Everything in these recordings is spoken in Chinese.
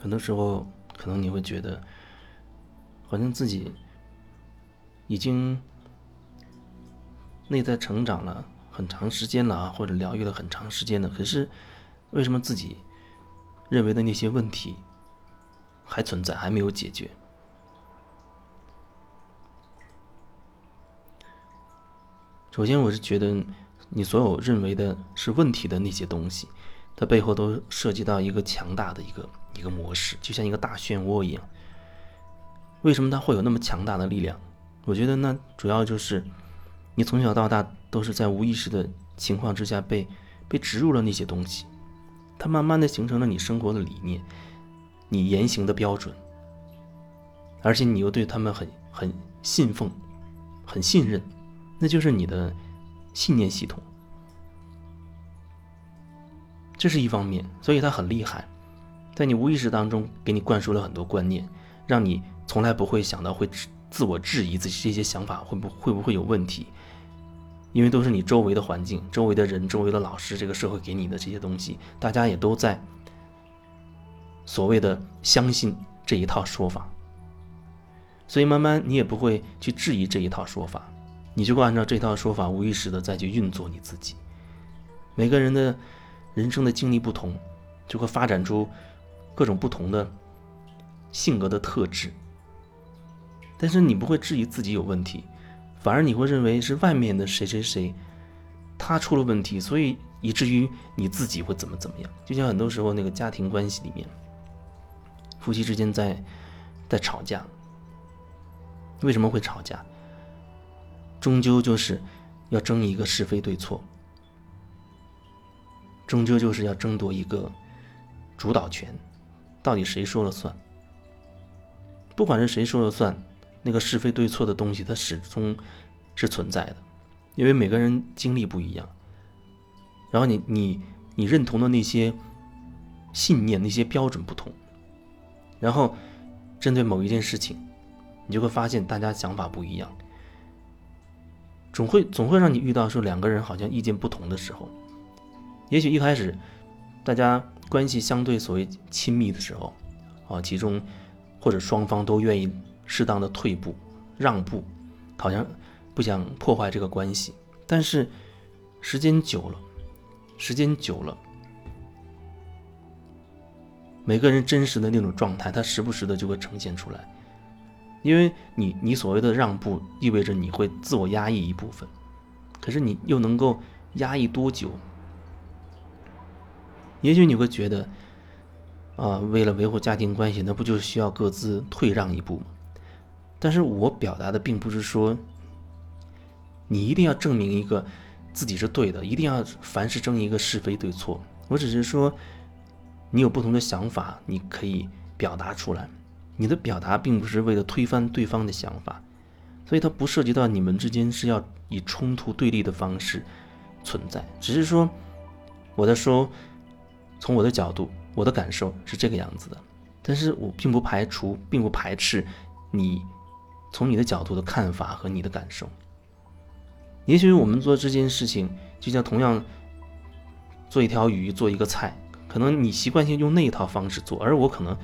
很多时候可能你会觉得，好像自己已经内在成长了很长时间了啊，或者疗愈了很长时间了，可是为什么自己认为的那些问题还存在，还没有解决？首先，我是觉得你所有认为的是问题的那些东西，它背后都涉及到一个强大的一个一个模式，就像一个大漩涡一样。为什么它会有那么强大的力量？我觉得呢主要就是你从小到大都是在无意识的情况之下被被植入了那些东西，它慢慢的形成了你生活的理念，你言行的标准，而且你又对他们很很信奉，很信任。那就是你的信念系统，这是一方面，所以它很厉害，在你无意识当中给你灌输了很多观念，让你从来不会想到会自我质疑自己这些想法会不会不会有问题，因为都是你周围的环境、周围的人、周围的老师、这个社会给你的这些东西，大家也都在所谓的相信这一套说法，所以慢慢你也不会去质疑这一套说法。你就会按照这套说法，无意识的再去运作你自己。每个人的人生的经历不同，就会发展出各种不同的性格的特质。但是你不会质疑自己有问题，反而你会认为是外面的谁谁谁他出了问题，所以以至于你自己会怎么怎么样。就像很多时候那个家庭关系里面，夫妻之间在在吵架，为什么会吵架？终究就是要争一个是非对错，终究就是要争夺一个主导权，到底谁说了算？不管是谁说了算，那个是非对错的东西，它始终是存在的，因为每个人经历不一样，然后你你你认同的那些信念、那些标准不同，然后针对某一件事情，你就会发现大家想法不一样。总会总会让你遇到说两个人好像意见不同的时候，也许一开始大家关系相对所谓亲密的时候，啊，其中或者双方都愿意适当的退步让步，好像不想破坏这个关系。但是时间久了，时间久了，每个人真实的那种状态，他时不时的就会呈现出来。因为你你所谓的让步，意味着你会自我压抑一部分，可是你又能够压抑多久？也许你会觉得，啊，为了维护家庭关系，那不就需要各自退让一步吗？但是我表达的并不是说，你一定要证明一个自己是对的，一定要凡事争一个是非对错。我只是说，你有不同的想法，你可以表达出来。你的表达并不是为了推翻对方的想法，所以它不涉及到你们之间是要以冲突对立的方式存在。只是说，我在说，从我的角度，我的感受是这个样子的。但是我并不排除，并不排斥你从你的角度的看法和你的感受。也许我们做这件事情，就像同样做一条鱼，做一个菜，可能你习惯性用那一套方式做，而我可能。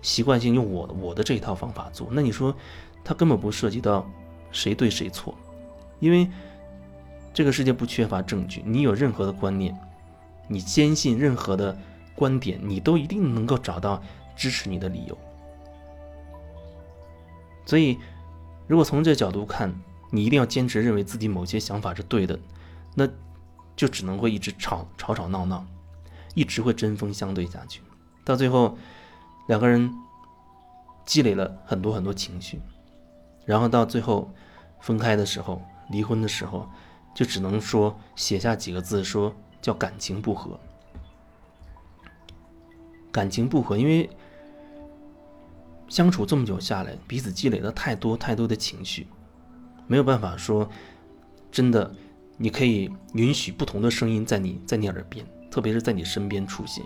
习惯性用我我的这一套方法做，那你说，它根本不涉及到谁对谁错，因为这个世界不缺乏证据。你有任何的观念，你坚信任何的观点，你都一定能够找到支持你的理由。所以，如果从这角度看，你一定要坚持认为自己某些想法是对的，那就只能会一直吵吵吵闹闹，一直会针锋相对下去，到最后。两个人积累了很多很多情绪，然后到最后分开的时候，离婚的时候，就只能说写下几个字，说叫感情不和。感情不和，因为相处这么久下来，彼此积累了太多太多的情绪，没有办法说真的，你可以允许不同的声音在你在你耳边，特别是在你身边出现。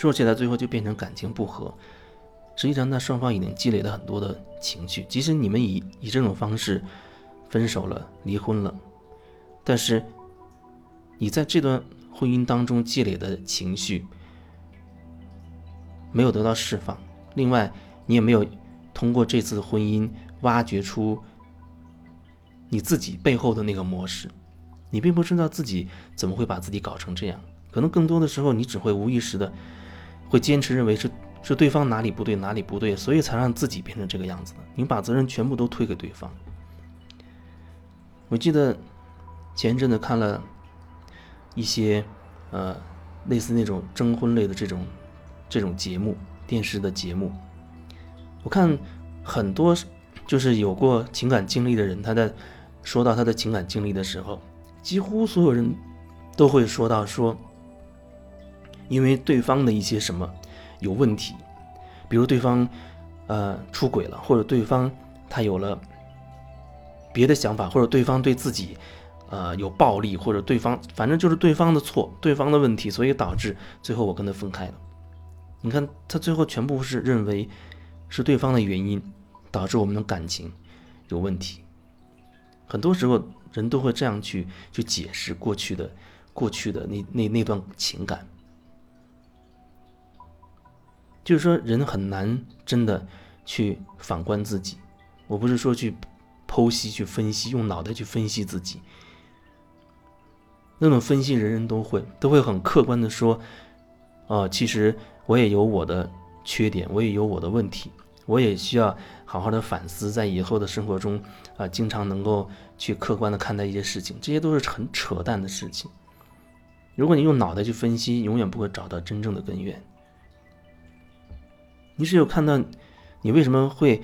说起来，最后就变成感情不和，实际上那双方已经积累了很多的情绪。即使你们以以这种方式分手了、离婚了，但是你在这段婚姻当中积累的情绪没有得到释放，另外你也没有通过这次婚姻挖掘出你自己背后的那个模式。你并不知道自己怎么会把自己搞成这样，可能更多的时候你只会无意识的会坚持认为是是对方哪里不对哪里不对，所以才让自己变成这个样子的。你把责任全部都推给对方。我记得前一阵子看了一些呃类似那种征婚类的这种这种节目，电视的节目，我看很多就是有过情感经历的人，他在说到他的情感经历的时候。几乎所有人都会说到说，因为对方的一些什么有问题，比如对方呃出轨了，或者对方他有了别的想法，或者对方对自己呃有暴力，或者对方反正就是对方的错，对方的问题，所以导致最后我跟他分开了。你看他最后全部是认为是对方的原因导致我们的感情有问题，很多时候。人都会这样去去解释过去的过去的那那那段情感，就是说人很难真的去反观自己。我不是说去剖析、去分析，用脑袋去分析自己。那种分析人人都会，都会很客观的说，哦，其实我也有我的缺点，我也有我的问题，我也需要好好的反思，在以后的生活中啊，经常能够。去客观的看待一些事情，这些都是很扯淡的事情。如果你用脑袋去分析，永远不会找到真正的根源。你只有看到你为什么会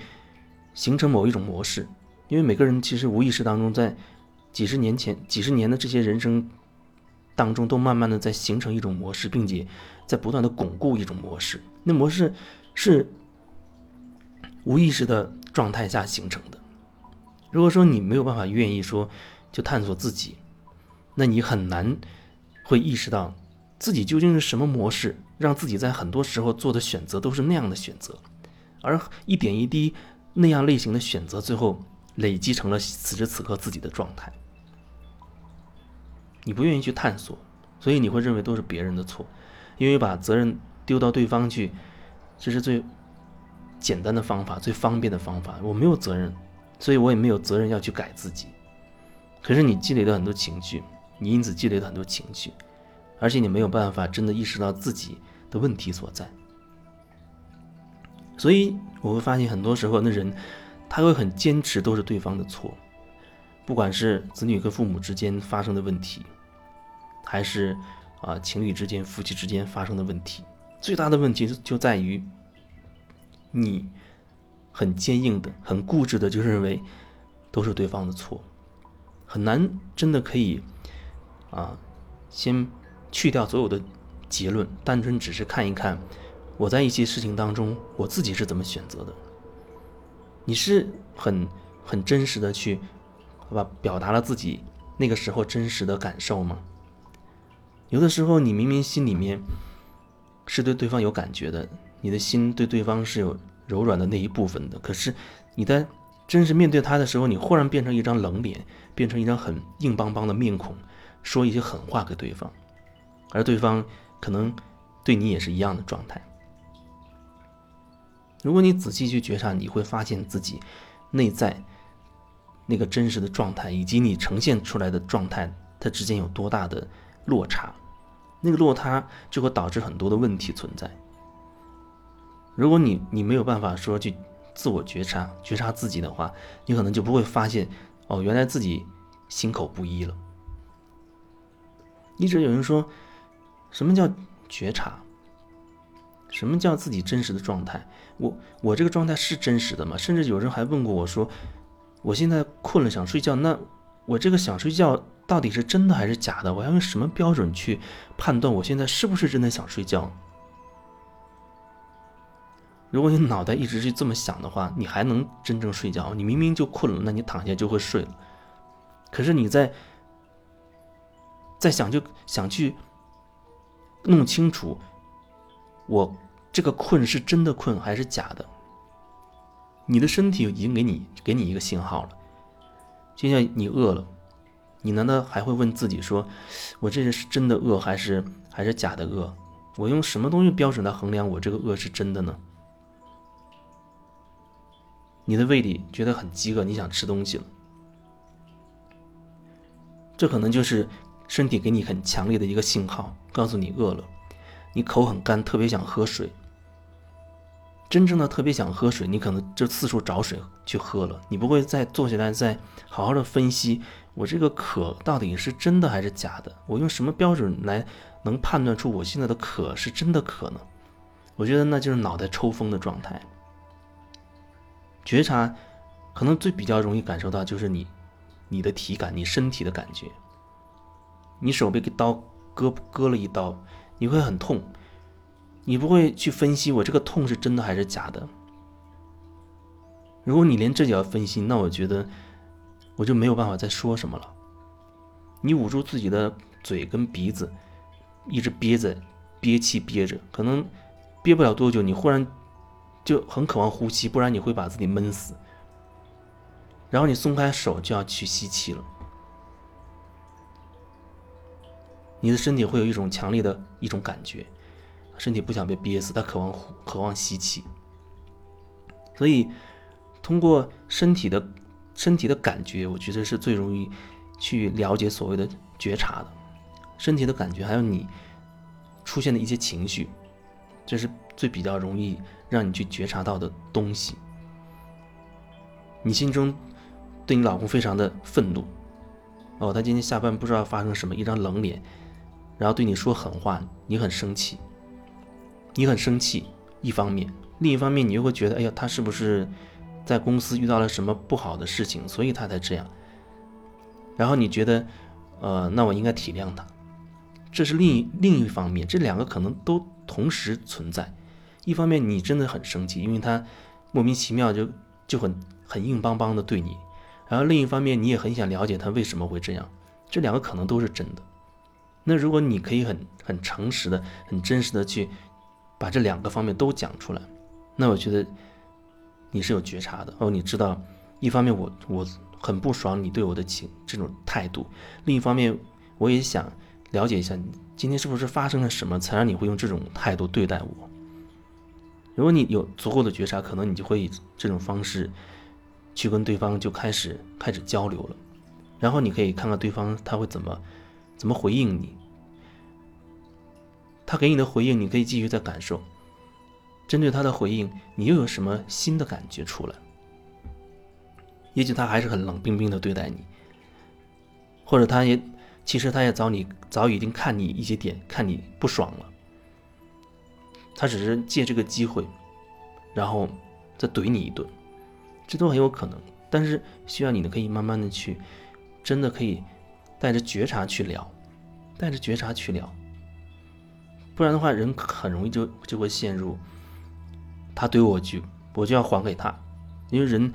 形成某一种模式，因为每个人其实无意识当中，在几十年前、几十年的这些人生当中，都慢慢的在形成一种模式，并且在不断的巩固一种模式。那模式是无意识的状态下形成的。如果说你没有办法愿意说就探索自己，那你很难会意识到自己究竟是什么模式，让自己在很多时候做的选择都是那样的选择，而一点一滴那样类型的选择，最后累积成了此时此刻自己的状态。你不愿意去探索，所以你会认为都是别人的错，因为把责任丢到对方去，这是最简单的方法，最方便的方法。我没有责任。所以我也没有责任要去改自己，可是你积累了很多情绪，你因此积累了很多情绪，而且你没有办法真的意识到自己的问题所在。所以我会发现很多时候那人他会很坚持都是对方的错，不管是子女跟父母之间发生的问题，还是啊情侣之间、夫妻之间发生的问题，最大的问题就在于你。很坚硬的、很固执的，就认为都是对方的错，很难真的可以啊，先去掉所有的结论，单纯只是看一看我在一些事情当中我自己是怎么选择的。你是很很真实的去，好吧，表达了自己那个时候真实的感受吗？有的时候你明明心里面是对对方有感觉的，你的心对对方是有。柔软的那一部分的，可是你在真实面对他的时候，你忽然变成一张冷脸，变成一张很硬邦邦的面孔，说一些狠话给对方，而对方可能对你也是一样的状态。如果你仔细去觉察，你会发现自己内在那个真实的状态，以及你呈现出来的状态，它之间有多大的落差，那个落差就会导致很多的问题存在。如果你你没有办法说去自我觉察觉察自己的话，你可能就不会发现哦，原来自己心口不一了。一直有人说，什么叫觉察？什么叫自己真实的状态？我我这个状态是真实的吗？甚至有人还问过我说，我现在困了想睡觉，那我这个想睡觉到底是真的还是假的？我要用什么标准去判断我现在是不是真的想睡觉？如果你脑袋一直是这么想的话，你还能真正睡觉？你明明就困了，那你躺下就会睡了。可是你在在想，就想去弄清楚，我这个困是真的困还是假的？你的身体已经给你给你一个信号了。就像你饿了，你难道还会问自己说，我这是真的饿还是还是假的饿？我用什么东西标准来衡量我这个饿是真的呢？你的胃里觉得很饥饿，你想吃东西了，这可能就是身体给你很强烈的一个信号，告诉你饿了。你口很干，特别想喝水。真正的特别想喝水，你可能就四处找水去喝了，你不会再坐下来再好好的分析我这个渴到底是真的还是假的？我用什么标准来能判断出我现在的渴是真的渴呢？我觉得那就是脑袋抽风的状态。觉察，可能最比较容易感受到就是你，你的体感，你身体的感觉。你手被刀割割了一刀，你会很痛，你不会去分析我这个痛是真的还是假的。如果你连这也要分析，那我觉得我就没有办法再说什么了。你捂住自己的嘴跟鼻子，一直憋着，憋气憋着，可能憋不了多久，你忽然。就很渴望呼吸，不然你会把自己闷死。然后你松开手就要去吸气了，你的身体会有一种强烈的一种感觉，身体不想被憋死，他渴望渴望吸气。所以，通过身体的身体的感觉，我觉得是最容易去了解所谓的觉察的。身体的感觉，还有你出现的一些情绪，这是最比较容易。让你去觉察到的东西，你心中对你老公非常的愤怒，哦，他今天下班不知道发生什么，一张冷脸，然后对你说狠话，你很生气，你很生气，一方面，另一方面你又会觉得，哎呀，他是不是在公司遇到了什么不好的事情，所以他才这样，然后你觉得，呃，那我应该体谅他，这是另一另一方面，这两个可能都同时存在。一方面你真的很生气，因为他莫名其妙就就很很硬邦邦的对你，然后另一方面你也很想了解他为什么会这样，这两个可能都是真的。那如果你可以很很诚实的、很真实的去把这两个方面都讲出来，那我觉得你是有觉察的哦。你知道，一方面我我很不爽你对我的情这种态度，另一方面我也想了解一下今天是不是发生了什么，才让你会用这种态度对待我。如果你有足够的觉察，可能你就会以这种方式去跟对方就开始开始交流了，然后你可以看看对方他会怎么怎么回应你，他给你的回应，你可以继续再感受。针对他的回应，你又有什么新的感觉出来？也许他还是很冷冰冰的对待你，或者他也其实他也早你早已经看你一些点，看你不爽了。他只是借这个机会，然后再怼你一顿，这都很有可能。但是需要你的可以慢慢的去，真的可以带着觉察去聊，带着觉察去聊。不然的话，人很容易就就会陷入，他怼我就，我就要还给他，因为人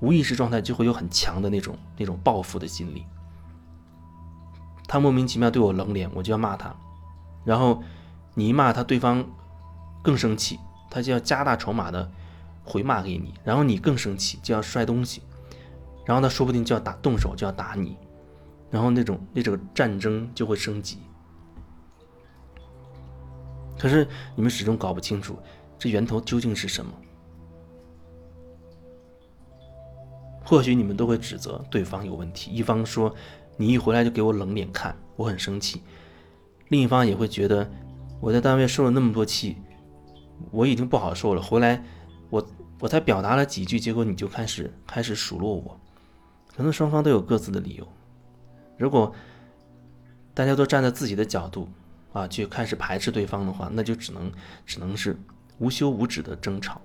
无意识状态就会有很强的那种那种报复的心理。他莫名其妙对我冷脸，我就要骂他，然后。你一骂他，对方更生气，他就要加大筹码的回骂给你，然后你更生气，就要摔东西，然后他说不定就要打动手，就要打你，然后那种那种战争就会升级。可是你们始终搞不清楚这源头究竟是什么。或许你们都会指责对方有问题，一方说你一回来就给我冷脸看，我很生气，另一方也会觉得。我在单位受了那么多气，我已经不好受了。回来，我我才表达了几句，结果你就开始开始数落我。可能双方都有各自的理由。如果大家都站在自己的角度啊，去开始排斥对方的话，那就只能只能是无休无止的争吵。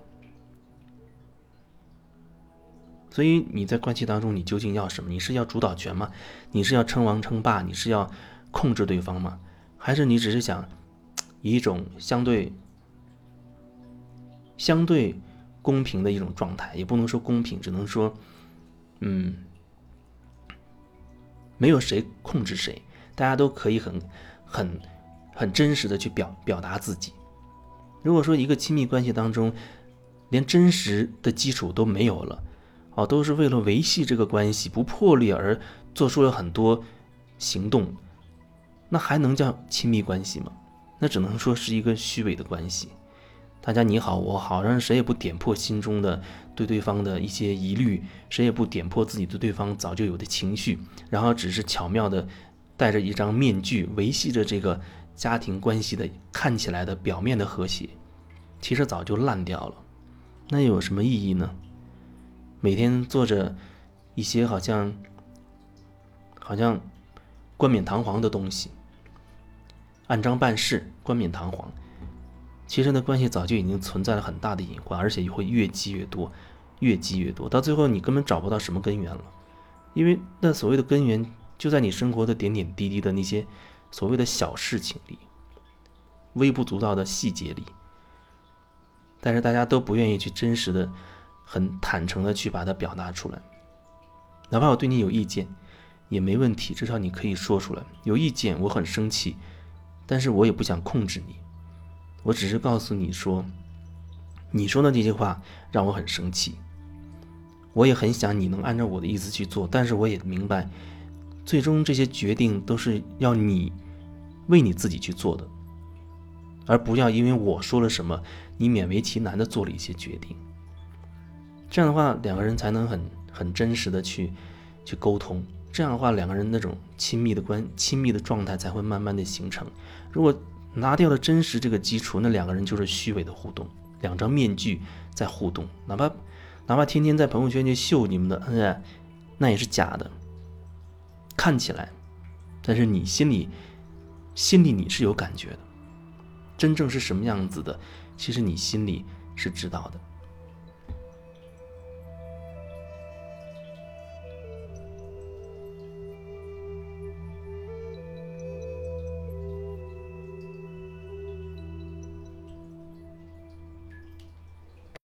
所以你在关系当中，你究竟要什么？你是要主导权吗？你是要称王称霸？你是要控制对方吗？还是你只是想？以一种相对相对公平的一种状态，也不能说公平，只能说，嗯，没有谁控制谁，大家都可以很很很真实的去表表达自己。如果说一个亲密关系当中，连真实的基础都没有了，哦，都是为了维系这个关系不破裂而做出了很多行动，那还能叫亲密关系吗？那只能说是一个虚伪的关系。大家你好我好，让谁也不点破心中的对对方的一些疑虑，谁也不点破自己对对方早就有的情绪，然后只是巧妙的戴着一张面具维系着这个家庭关系的看起来的表面的和谐，其实早就烂掉了。那又有什么意义呢？每天做着一些好像好像冠冕堂皇的东西，按章办事，冠冕堂皇。其实呢，关系早就已经存在了很大的隐患，而且会越积越多，越积越多，到最后你根本找不到什么根源了，因为那所谓的根源就在你生活的点点滴滴的那些所谓的小事情里，微不足道的细节里。但是大家都不愿意去真实的、很坦诚的去把它表达出来，哪怕我对你有意见，也没问题，至少你可以说出来。有意见，我很生气，但是我也不想控制你。我只是告诉你说，你说的这些话让我很生气。我也很想你能按照我的意思去做，但是我也明白，最终这些决定都是要你为你自己去做的，而不要因为我说了什么，你勉为其难的做了一些决定。这样的话，两个人才能很很真实的去去沟通。这样的话，两个人那种亲密的关亲密的状态才会慢慢的形成。如果拿掉了真实这个基础，那两个人就是虚伪的互动，两张面具在互动，哪怕哪怕天天在朋友圈去秀你们的恩爱，那也是假的。看起来，但是你心里心里你是有感觉的，真正是什么样子的，其实你心里是知道的。